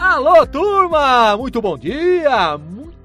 Alô, turma! Muito bom dia!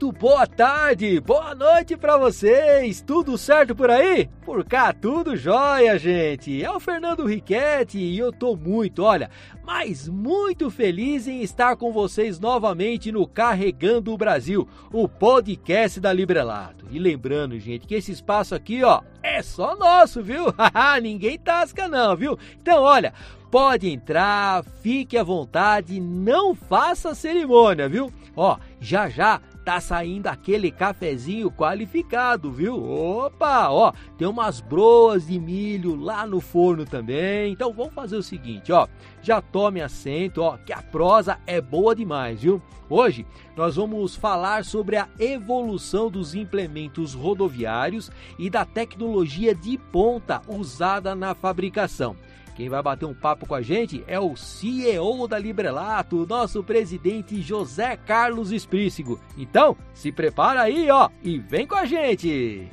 Muito boa tarde! Boa noite para vocês! Tudo certo por aí? Por cá, tudo jóia, gente! É o Fernando Riquetti e eu tô muito, olha, mas muito feliz em estar com vocês novamente no Carregando o Brasil, o podcast da Librelato. E lembrando, gente, que esse espaço aqui, ó, é só nosso, viu? Ninguém tasca não, viu? Então, olha, Pode entrar, fique à vontade, não faça cerimônia, viu? Ó, já já tá saindo aquele cafezinho qualificado, viu? Opa, ó, tem umas broas de milho lá no forno também. Então vamos fazer o seguinte, ó, já tome assento, ó, que a prosa é boa demais, viu? Hoje nós vamos falar sobre a evolução dos implementos rodoviários e da tecnologia de ponta usada na fabricação. Quem vai bater um papo com a gente é o CEO da Librelato, nosso presidente José Carlos Esprícigo. Então, se prepara aí, ó, e vem com a gente!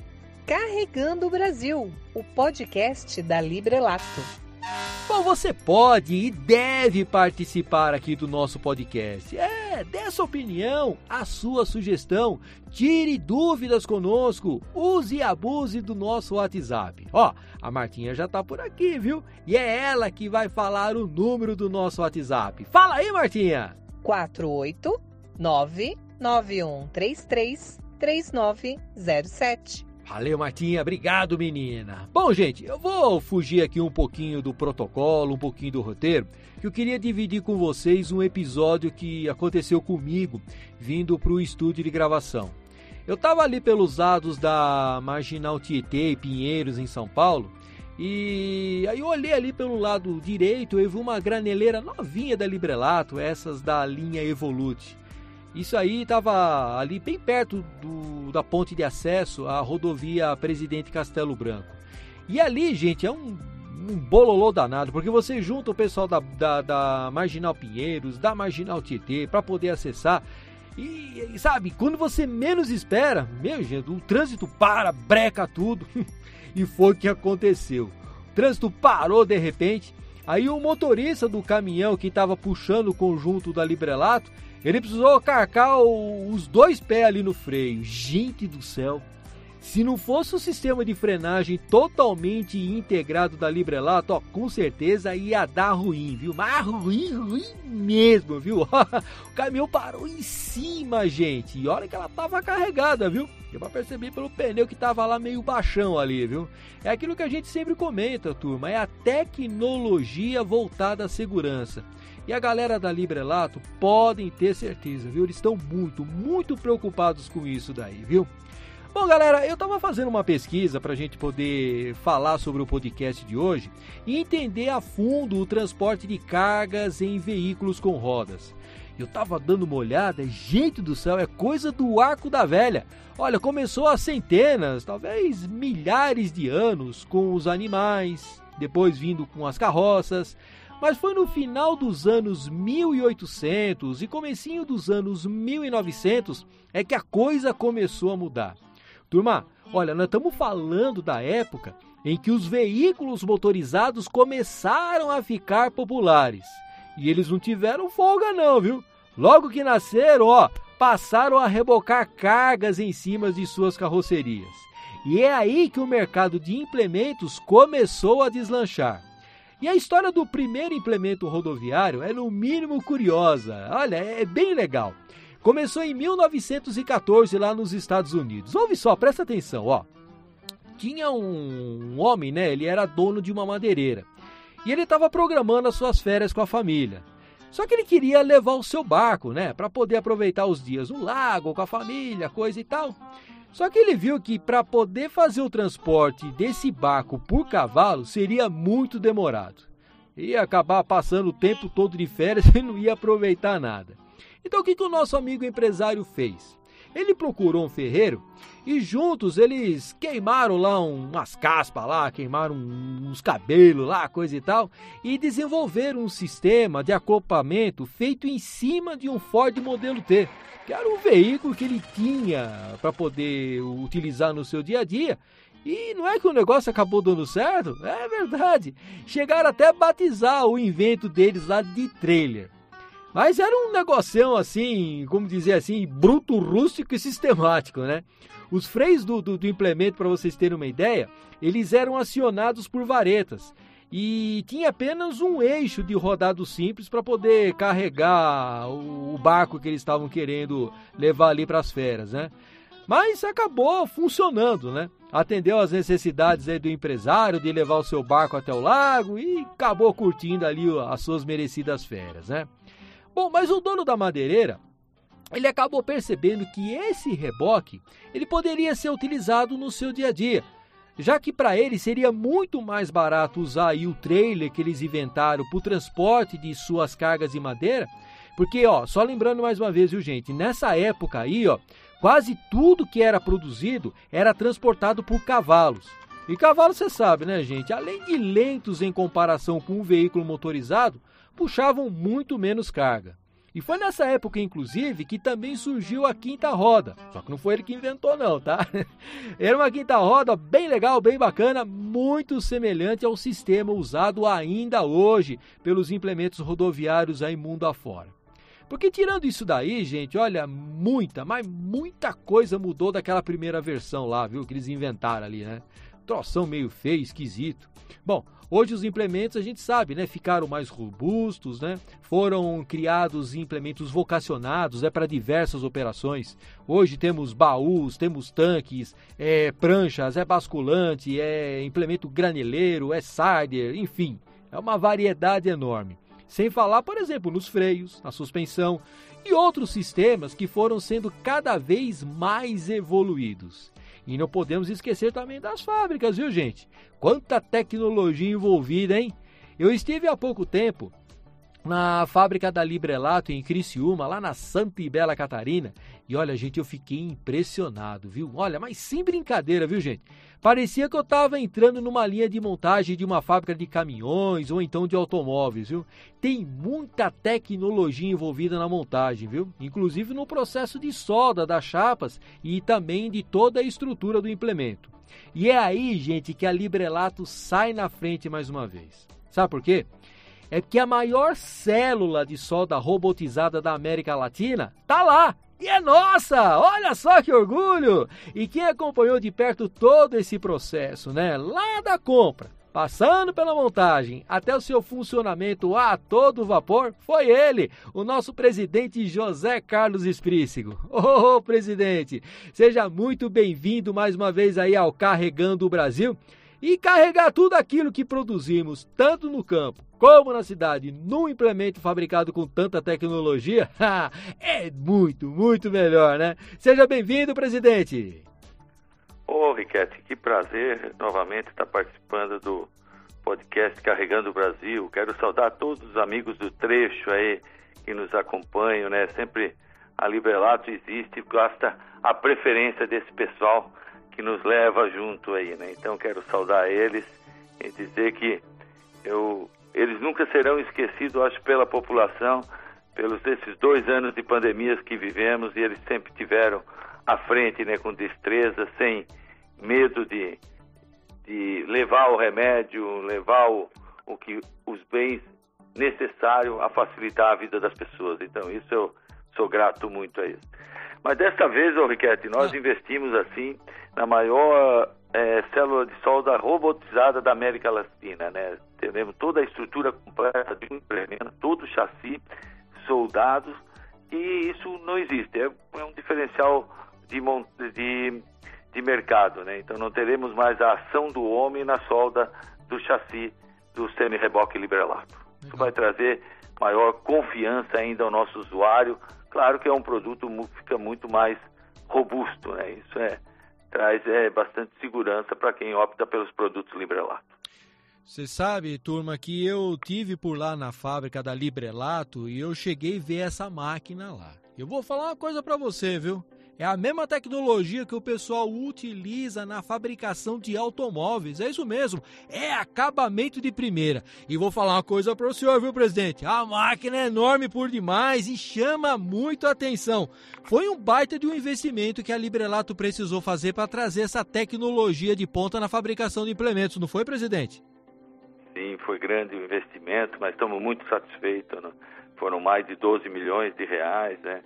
Carregando o Brasil, o podcast da Librelato. Bom, você pode e deve participar aqui do nosso podcast. É, dê sua opinião, a sua sugestão, tire dúvidas conosco, use e abuse do nosso WhatsApp. Ó, a Martinha já tá por aqui, viu? E é ela que vai falar o número do nosso WhatsApp. Fala aí, Martinha! 489 9133 3907 Valeu, Martinha. Obrigado, menina. Bom, gente, eu vou fugir aqui um pouquinho do protocolo, um pouquinho do roteiro, que eu queria dividir com vocês um episódio que aconteceu comigo vindo para o estúdio de gravação. Eu estava ali pelos lados da Marginal Tietê e Pinheiros, em São Paulo, e aí eu olhei ali pelo lado direito e vi uma graneleira novinha da Librelato, essas da linha Evolute. Isso aí estava ali bem perto do, da ponte de acesso à rodovia Presidente Castelo Branco. E ali, gente, é um, um bololô danado, porque você junta o pessoal da, da, da Marginal Pinheiros, da Marginal Tietê, para poder acessar. E, e, sabe, quando você menos espera, meu gente, o trânsito para, breca tudo. e foi o que aconteceu. O trânsito parou de repente. Aí o motorista do caminhão que estava puxando o conjunto da Librelato ele precisou carcar os dois pés ali no freio. Gente do céu! Se não fosse o sistema de frenagem totalmente integrado da Librelato, ó, com certeza ia dar ruim, viu? Mas ruim, ruim mesmo, viu? o caminhão parou em cima, gente. E olha que ela tava carregada, viu? Deu pra perceber pelo pneu que tava lá meio baixão ali, viu? É aquilo que a gente sempre comenta, turma, é a tecnologia voltada à segurança. E a galera da Librelato podem ter certeza, viu? Eles estão muito, muito preocupados com isso daí, viu? Bom, galera, eu estava fazendo uma pesquisa para a gente poder falar sobre o podcast de hoje e entender a fundo o transporte de cargas em veículos com rodas. Eu estava dando uma olhada, gente do céu, é coisa do arco da velha. Olha, começou há centenas, talvez milhares de anos com os animais, depois vindo com as carroças, mas foi no final dos anos 1800 e comecinho dos anos 1900 é que a coisa começou a mudar. Turma, olha, nós estamos falando da época em que os veículos motorizados começaram a ficar populares. E eles não tiveram folga não, viu? Logo que nasceram, ó, passaram a rebocar cargas em cima de suas carrocerias. E é aí que o mercado de implementos começou a deslanchar. E a história do primeiro implemento rodoviário é no mínimo curiosa. Olha, é bem legal. Começou em 1914 lá nos Estados Unidos. Ouve só, presta atenção, ó. Tinha um, homem, né? Ele era dono de uma madeireira. E ele estava programando as suas férias com a família. Só que ele queria levar o seu barco, né, para poder aproveitar os dias no lago com a família, coisa e tal. Só que ele viu que para poder fazer o transporte desse barco por cavalo seria muito demorado. Ia acabar passando o tempo todo de férias e não ia aproveitar nada. Então o que, que o nosso amigo empresário fez? Ele procurou um ferreiro e juntos eles queimaram lá umas caspas lá, queimaram uns cabelos lá, coisa e tal, e desenvolveram um sistema de acoplamento feito em cima de um Ford modelo T, que era o veículo que ele tinha para poder utilizar no seu dia a dia. E não é que o negócio acabou dando certo? É verdade. Chegaram até a batizar o invento deles lá de trailer. Mas era um negocião assim, como dizer assim, bruto, rústico e sistemático, né? Os freios do, do, do implemento, para vocês terem uma ideia, eles eram acionados por varetas e tinha apenas um eixo de rodado simples para poder carregar o, barco que eles estavam querendo levar ali para as feras, né? Mas acabou funcionando, né? Atendeu às necessidades do empresário de levar o seu barco até o lago e acabou curtindo ali as suas merecidas férias, né? Bom, mas o dono da madeireira, ele acabou percebendo que esse reboque, ele poderia ser utilizado no seu dia a dia, já que para ele seria muito mais barato usar o trailer que eles inventaram para o transporte de suas cargas de madeira, porque ó, só lembrando mais uma vez, viu gente, nessa época aí, ó, quase tudo que era produzido era transportado por cavalos. E cavalo você sabe, né, gente? Além de lentos em comparação com um veículo motorizado, puxavam muito menos carga. E foi nessa época, inclusive, que também surgiu a quinta roda. Só que não foi ele que inventou, não, tá? Era uma quinta roda bem legal, bem bacana, muito semelhante ao sistema usado ainda hoje pelos implementos rodoviários aí mundo afora. Porque tirando isso daí, gente, olha, muita, mas muita coisa mudou daquela primeira versão lá, viu? Que eles inventaram ali, né? Troção meio feio, esquisito. Bom, Hoje os implementos a gente sabe, né, ficaram mais robustos, né? Foram criados implementos vocacionados, é para diversas operações. Hoje temos baús, temos tanques, é, pranchas, é basculante, é implemento graneleiro, é sider, enfim, é uma variedade enorme. Sem falar, por exemplo, nos freios, na suspensão e outros sistemas que foram sendo cada vez mais evoluídos. E não podemos esquecer também das fábricas, viu, gente? Quanta tecnologia envolvida, hein? Eu estive há pouco tempo na fábrica da Librelato em Criciúma, lá na Santa e Bela Catarina. E olha, gente, eu fiquei impressionado, viu? Olha, mas sem brincadeira, viu, gente? Parecia que eu estava entrando numa linha de montagem de uma fábrica de caminhões ou então de automóveis, viu? Tem muita tecnologia envolvida na montagem, viu? Inclusive no processo de solda das chapas e também de toda a estrutura do implemento. E é aí, gente, que a Librelato sai na frente mais uma vez. Sabe por quê? É que a maior célula de solda robotizada da América Latina tá lá, e é nossa! Olha só que orgulho! E quem acompanhou de perto todo esse processo, né? Lá da compra, passando pela montagem até o seu funcionamento a todo vapor, foi ele, o nosso presidente José Carlos Esprícigo. Ô, oh, presidente, seja muito bem-vindo mais uma vez aí ao Carregando o Brasil e carregar tudo aquilo que produzimos, tanto no campo como na cidade, num implemento fabricado com tanta tecnologia, é muito, muito melhor, né? Seja bem-vindo, presidente. Ô, oh, Riquete, que prazer novamente estar participando do podcast Carregando o Brasil. Quero saudar todos os amigos do trecho aí que nos acompanham, né? Sempre a Librelato existe, basta a preferência desse pessoal que nos leva junto aí, né? Então quero saudar eles e dizer que eu, eles nunca serão esquecidos, acho, pela população, pelos esses dois anos de pandemias que vivemos e eles sempre tiveram à frente, né, com destreza, sem medo de, de levar o remédio, levar o, o que os bens necessários a facilitar a vida das pessoas. Então isso eu sou grato muito a isso. Mas desta vez, ô Riquete, nós ah. investimos assim na maior é, célula de solda robotizada da América Latina, né? Temos toda a estrutura completa de um implemento, todo o chassi, soldados, e isso não existe. É, é um diferencial de, de, de mercado, né? Então não teremos mais a ação do homem na solda do chassi do semi-reboque Librelato. Isso vai trazer maior confiança ainda ao nosso usuário. Claro que é um produto que fica muito mais robusto, né? Isso é traz é, bastante segurança para quem opta pelos produtos Librelato. Você sabe, turma, que eu tive por lá na fábrica da Librelato e eu cheguei a ver essa máquina lá. Eu vou falar uma coisa para você, viu? É a mesma tecnologia que o pessoal utiliza na fabricação de automóveis. É isso mesmo, é acabamento de primeira. E vou falar uma coisa para o senhor, viu, presidente? A máquina é enorme por demais e chama muito atenção. Foi um baita de um investimento que a Librelato precisou fazer para trazer essa tecnologia de ponta na fabricação de implementos, não foi, presidente? Sim, foi grande o investimento, mas estamos muito satisfeitos. Né? foram mais de 12 milhões de reais, né?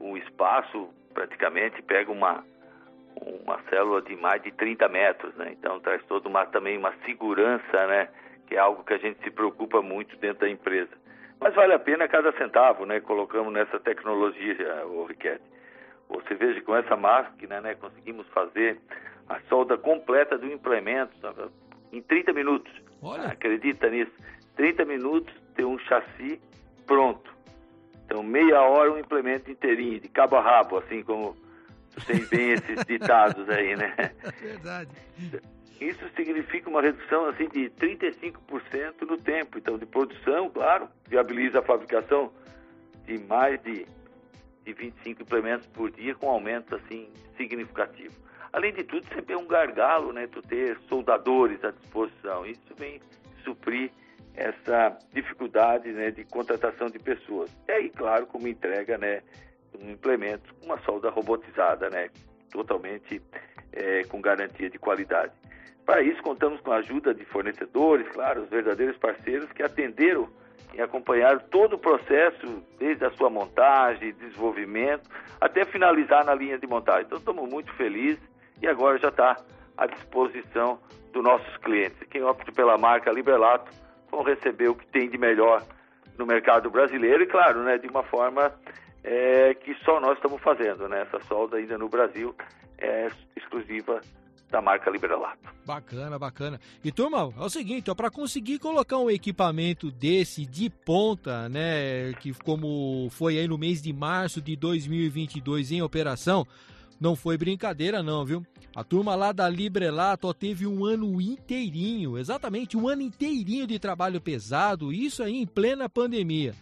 Um espaço praticamente pega uma uma célula de mais de 30 metros, né? Então traz toda uma também uma segurança, né? Que é algo que a gente se preocupa muito dentro da empresa. Mas vale a pena cada centavo, né? Colocamos nessa tecnologia, o Riquete. Você veja com essa máquina, né? Conseguimos fazer a solda completa do implemento sabe? em 30 minutos. Olha. Acredita nisso? 30 minutos ter um chassi pronto. Então, meia hora um implemento inteirinho, de cabo a rabo, assim como tem bem esses ditados aí, né? É verdade. Isso significa uma redução assim de 35% no tempo, então de produção, claro, viabiliza a fabricação de mais de, de 25 implementos por dia com aumento assim significativo. Além de tudo, sempre é um gargalo, né, tu ter soldadores à disposição. Isso vem suprir essa dificuldade, né, de contratação de pessoas. E aí, claro, como entrega, né, um implemento, uma solda robotizada, né, totalmente é, com garantia de qualidade. Para isso, contamos com a ajuda de fornecedores, claro, os verdadeiros parceiros que atenderam e acompanharam todo o processo, desde a sua montagem, desenvolvimento, até finalizar na linha de montagem. Então, estamos muito felizes e agora já está à disposição dos nossos clientes. Quem opta pela marca Librelato receber o que tem de melhor no mercado brasileiro e, claro, né, de uma forma é, que só nós estamos fazendo, né? Essa solda ainda no Brasil é exclusiva da marca Librelato. Bacana, bacana. E turma, é o seguinte, para conseguir colocar um equipamento desse de ponta, né, que como foi aí no mês de março de 2022 em operação, não foi brincadeira não, viu? A turma lá da Librelato teve um ano inteirinho, exatamente um ano inteirinho de trabalho pesado, isso aí em plena pandemia.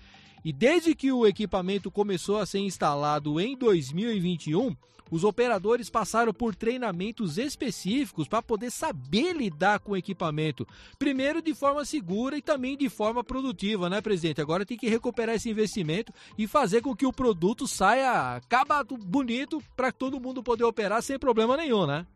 E desde que o equipamento começou a ser instalado em 2021, os operadores passaram por treinamentos específicos para poder saber lidar com o equipamento. Primeiro de forma segura e também de forma produtiva, né, presidente? Agora tem que recuperar esse investimento e fazer com que o produto saia acabado, bonito, para todo mundo poder operar sem problema nenhum, né?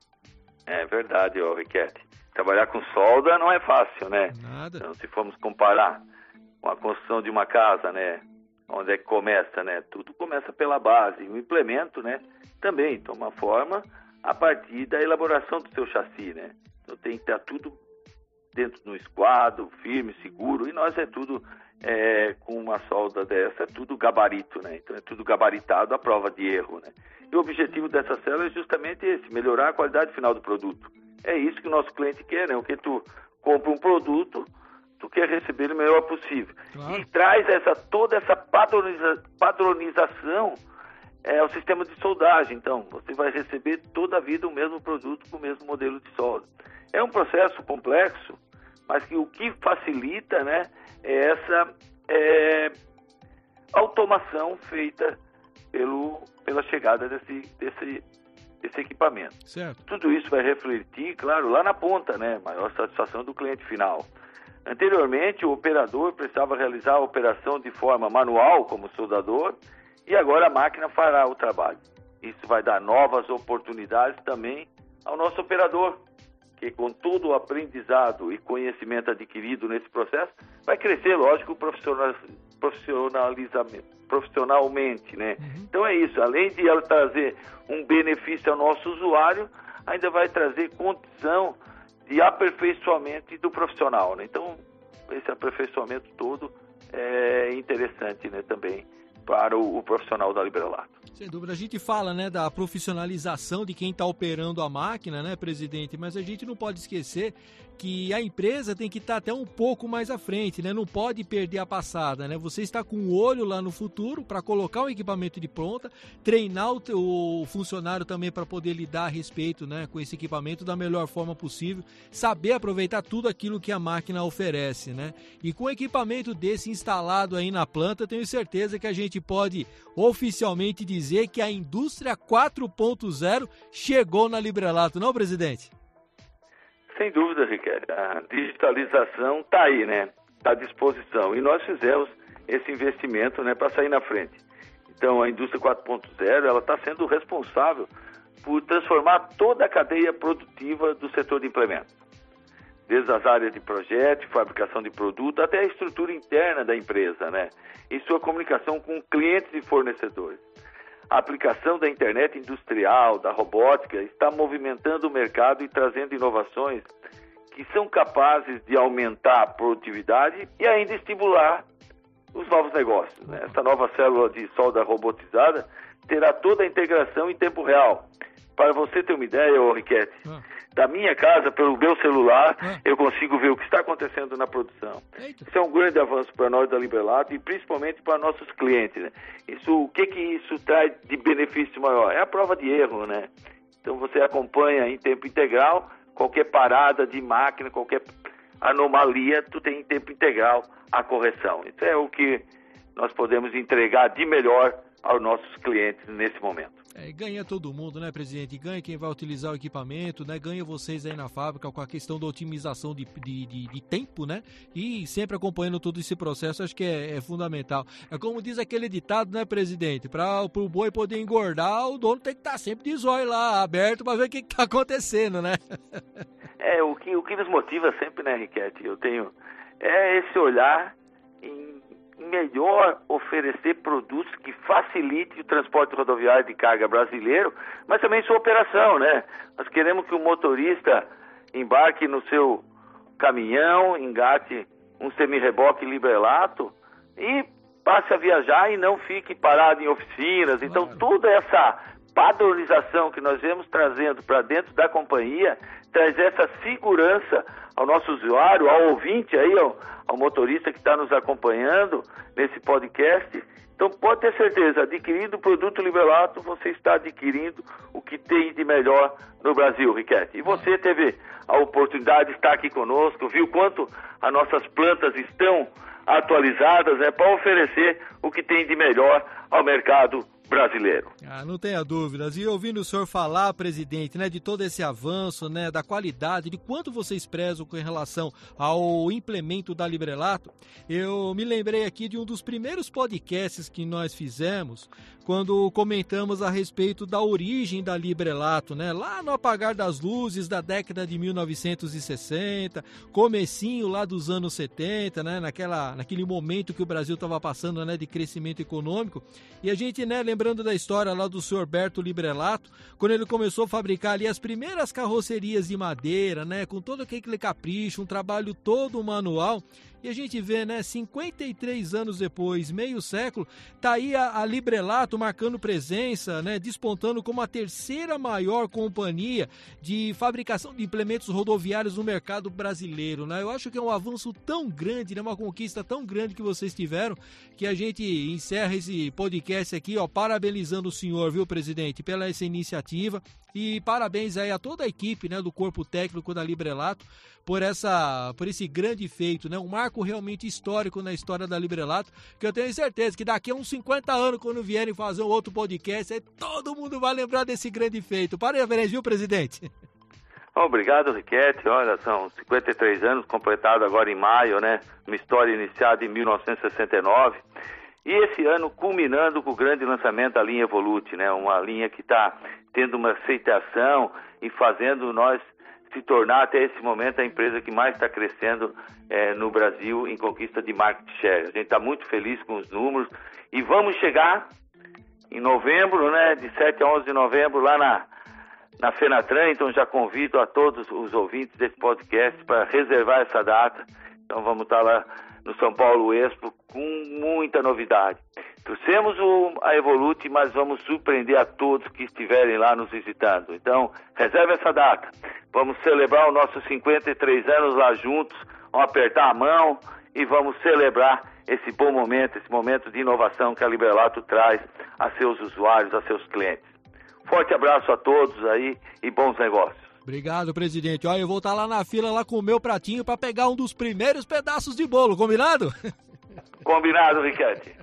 É verdade, ô Riquete. Trabalhar com solda não é fácil, né? Nada. Então, se formos comparar com a construção de uma casa, né? Onde é que começa, né? Tudo começa pela base. O implemento, né? Também toma forma a partir da elaboração do seu chassi, né? Então tem que estar tudo dentro do esquadro, firme, seguro. E nós é tudo é, com uma solda dessa, é tudo gabarito, né? Então é tudo gabaritado à prova de erro, né? E o objetivo dessa célula é justamente esse, melhorar a qualidade final do produto. É isso que o nosso cliente quer, né? O que tu compra um produto tu quer receber o melhor possível. Claro. E traz essa, toda essa padroniza, padronização é, ao sistema de soldagem. Então, você vai receber toda a vida o mesmo produto com o mesmo modelo de solda. É um processo complexo, mas que o que facilita né, é essa é, automação feita pelo, pela chegada desse, desse, desse equipamento. Certo. Tudo isso vai refletir, claro, lá na ponta, né? Maior satisfação do cliente final. Anteriormente, o operador precisava realizar a operação de forma manual, como soldador, e agora a máquina fará o trabalho. Isso vai dar novas oportunidades também ao nosso operador, que com todo o aprendizado e conhecimento adquirido nesse processo, vai crescer, lógico, profissionalmente, né? Uhum. Então é isso, além de ela trazer um benefício ao nosso usuário, ainda vai trazer condição de aperfeiçoamento do profissional. Né? Então, esse aperfeiçoamento todo é interessante né, também para o, o profissional da Librelato. Sem dúvida, a gente fala né, da profissionalização de quem está operando a máquina, né, presidente? Mas a gente não pode esquecer que a empresa tem que estar tá até um pouco mais à frente, né? Não pode perder a passada, né? Você está com o olho lá no futuro para colocar o equipamento de pronta, treinar o, o funcionário também para poder lidar a respeito, né, com esse equipamento da melhor forma possível, saber aproveitar tudo aquilo que a máquina oferece, né? E com equipamento desse instalado aí na planta, tenho certeza que a gente pode oficialmente dizer que a indústria 4.0 chegou na Librelato, não, presidente? Sem dúvida, Riquelme. A digitalização está aí, né? Está à disposição. E nós fizemos esse investimento né, para sair na frente. Então, a indústria 4.0 ela está sendo responsável por transformar toda a cadeia produtiva do setor de implementos. Desde as áreas de projeto, fabricação de produto, até a estrutura interna da empresa, né? E sua comunicação com clientes e fornecedores. A aplicação da internet industrial, da robótica, está movimentando o mercado e trazendo inovações que são capazes de aumentar a produtividade e ainda estimular os novos negócios. Né? Essa nova célula de solda robotizada terá toda a integração em tempo real. Para você ter uma ideia, ô Riquete, ah. da minha casa, pelo meu celular, ah. eu consigo ver o que está acontecendo na produção. Eita. Isso é um grande avanço para nós da Liberlato e principalmente para nossos clientes. Né? Isso, o que, que isso traz de benefício maior? É a prova de erro, né? Então você acompanha em tempo integral qualquer parada de máquina, qualquer anomalia, tu tem em tempo integral a correção. Isso é o que nós podemos entregar de melhor aos nossos clientes nesse momento. É, ganha todo mundo, né, presidente? Ganha quem vai utilizar o equipamento, né? Ganha vocês aí na fábrica com a questão da otimização de, de, de, de tempo, né? E sempre acompanhando todo esse processo, acho que é, é, fundamental. É como diz aquele ditado, né, presidente? Para o boi poder engordar, o dono tem que estar tá sempre de zóio lá, aberto, para ver o que está acontecendo, né? é, o que, o que nos motiva sempre, né, Riquete? Eu tenho. É esse olhar melhor oferecer produtos que facilitem o transporte rodoviário de carga brasileiro, mas também sua operação, né? Nós queremos que o motorista embarque no seu caminhão, engate um semi-reboque librelato e passe a viajar e não fique parado em oficinas. Então, toda essa padronização que nós vemos trazendo para dentro da companhia traz essa segurança ao nosso usuário, ao ouvinte aí, ao, ao motorista que está nos acompanhando nesse podcast. Então pode ter certeza, adquirindo o produto Liberato, você está adquirindo o que tem de melhor no Brasil, Riquete. E você teve a oportunidade de estar aqui conosco, viu quanto as nossas plantas estão atualizadas né, para oferecer o que tem de melhor ao mercado brasileiro. Ah, não tenha dúvidas. E ouvindo o senhor falar, presidente, né, de todo esse avanço, né, da qualidade, de quanto vocês prezam com relação ao implemento da Librelato, eu me lembrei aqui de um dos primeiros podcasts que nós fizemos, quando comentamos a respeito da origem da Librelato, né, lá no apagar das luzes da década de 1960, comecinho lá dos anos 70, né, naquela, naquele momento que o Brasil estava passando, né, de crescimento econômico, e a gente, né, lembrando da história lá do senhor Berto Librelato, quando ele começou a fabricar ali as primeiras carrocerias de madeira, né, com todo aquele capricho, um trabalho todo manual, e a gente vê, né, 53 anos depois, meio século, tá aí a, a Librelato marcando presença, né, despontando como a terceira maior companhia de fabricação de implementos rodoviários no mercado brasileiro, né? Eu acho que é um avanço tão grande, né, uma conquista tão grande que vocês tiveram, que a gente encerra esse podcast aqui, ó, parabenizando o senhor, viu, presidente, pela essa iniciativa e parabéns aí a toda a equipe, né, do corpo técnico da Librelato por essa por esse grande feito, né? Um marco realmente histórico na história da Librelato, que eu tenho certeza que daqui a uns 50 anos quando vierem fazer um outro podcast, aí todo mundo vai lembrar desse grande feito. Parabéns, viu, presidente? Obrigado, Riquete. Olha, são 53 anos completados agora em maio, né? Uma história iniciada em 1969. E esse ano culminando com o grande lançamento da linha Evolute, né? Uma linha que está tendo uma aceitação e fazendo nós se tornar até esse momento a empresa que mais está crescendo é, no Brasil em conquista de market share. A gente está muito feliz com os números e vamos chegar em novembro, né, de 7 a 11 de novembro, lá na, na Fenatran. Então já convido a todos os ouvintes desse podcast para reservar essa data. Então vamos estar tá lá no São Paulo Expo com muita novidade. Trouxemos a Evolute, mas vamos surpreender a todos que estiverem lá nos visitando. Então, reserve essa data. Vamos celebrar os nossos 53 anos lá juntos, vamos apertar a mão e vamos celebrar esse bom momento, esse momento de inovação que a Liberalato traz a seus usuários, a seus clientes. Forte abraço a todos aí e bons negócios. Obrigado, presidente. Olha, eu vou estar lá na fila lá com o meu pratinho para pegar um dos primeiros pedaços de bolo, combinado? Combinado, Riquete.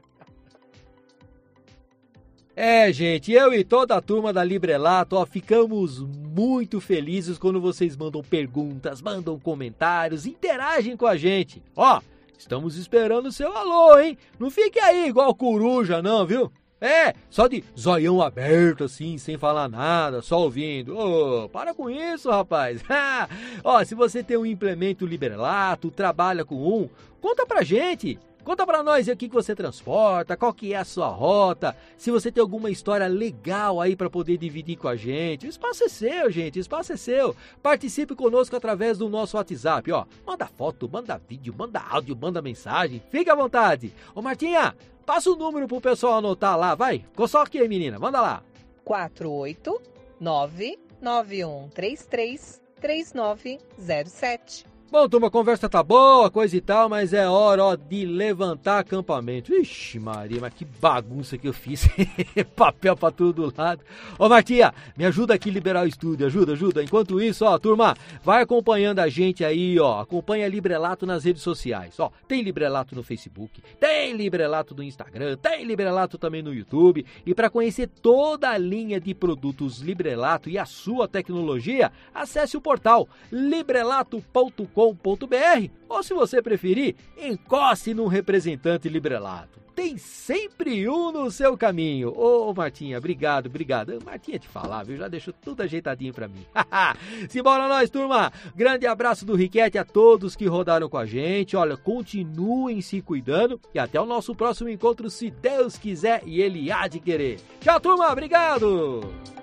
É, gente, eu e toda a turma da Librelato, ó, ficamos muito felizes quando vocês mandam perguntas, mandam comentários, interagem com a gente. Ó, estamos esperando o seu alô, hein? Não fique aí igual coruja, não, viu? É, só de zoião aberto assim, sem falar nada, só ouvindo. Ô, oh, para com isso, rapaz. Ó, se você tem um implemento Librelato, trabalha com um, conta pra gente. Conta para nós aqui que você transporta, qual que é a sua rota, se você tem alguma história legal aí para poder dividir com a gente. O espaço é seu, gente, o espaço é seu. Participe conosco através do nosso WhatsApp, ó. Manda foto, manda vídeo, manda áudio, manda mensagem. Fique à vontade. Ô Martinha, passa o número pro pessoal anotar lá, vai. Só aqui, menina, manda lá. 489 9133 3907 Bom, turma, a conversa tá boa, coisa e tal, mas é hora ó, de levantar acampamento. Ixi, Maria, mas que bagunça que eu fiz. Papel pra todo lado. Ô, Martinha, me ajuda aqui a liberar o estúdio, ajuda, ajuda. Enquanto isso, ó, turma, vai acompanhando a gente aí, ó. Acompanha Librelato nas redes sociais. Ó, tem Librelato no Facebook, tem Librelato no Instagram, tem Librelato também no YouTube. E para conhecer toda a linha de produtos Librelato e a sua tecnologia, acesse o portal librelato.com ou, se você preferir, encoste num representante Librelato. Tem sempre um no seu caminho. Ô, Martinha, obrigado, obrigado. Martinha te falar, viu? Já deixou tudo ajeitadinho para mim. Simbora nós, turma. Grande abraço do Riquete a todos que rodaram com a gente. Olha, continuem se cuidando e até o nosso próximo encontro, se Deus quiser e Ele há de querer. Tchau, turma. Obrigado.